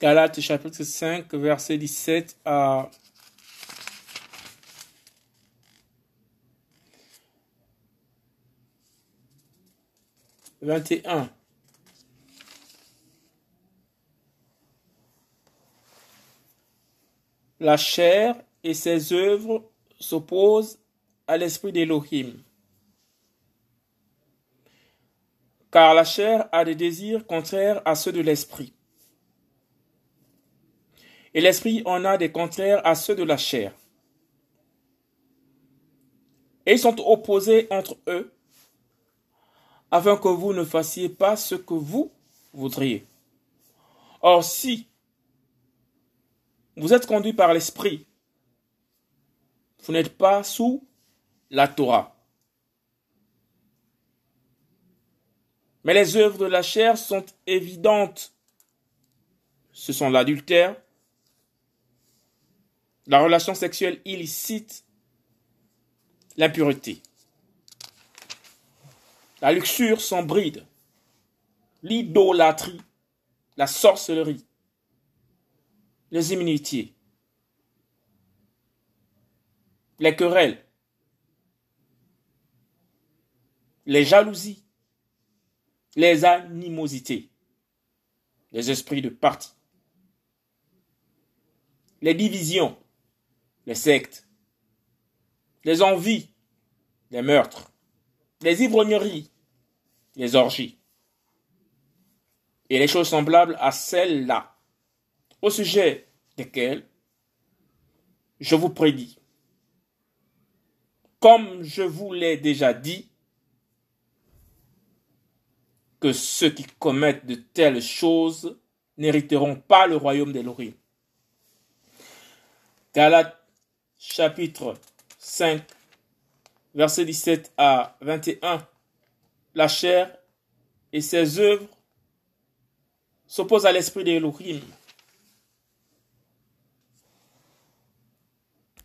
Galates chapitre 5, verset 17 à 21. La chair et ses œuvres s'opposent à l'esprit d'Élohim. Car la chair a des désirs contraires à ceux de l'esprit. Et l'esprit en a des contraires à ceux de la chair. Et ils sont opposés entre eux afin que vous ne fassiez pas ce que vous voudriez. Or, si vous êtes conduit par l'Esprit, vous n'êtes pas sous la Torah. Mais les œuvres de la chair sont évidentes. Ce sont l'adultère, la relation sexuelle illicite, l'impureté, la luxure sans bride, l'idolâtrie, la sorcellerie, les inimitiés, les querelles, les jalousies, les animosités, les esprits de parti, les divisions, les sectes, les envies, les meurtres, les ivrogneries, les orgies et les choses semblables à celles-là, au sujet desquelles je vous prédis. Comme je vous l'ai déjà dit, que ceux qui commettent de telles choses n'hériteront pas le royaume d'Elohim. Galates chapitre 5 versets 17 à 21, la chair et ses œuvres s'opposent à l'esprit d'Elohim,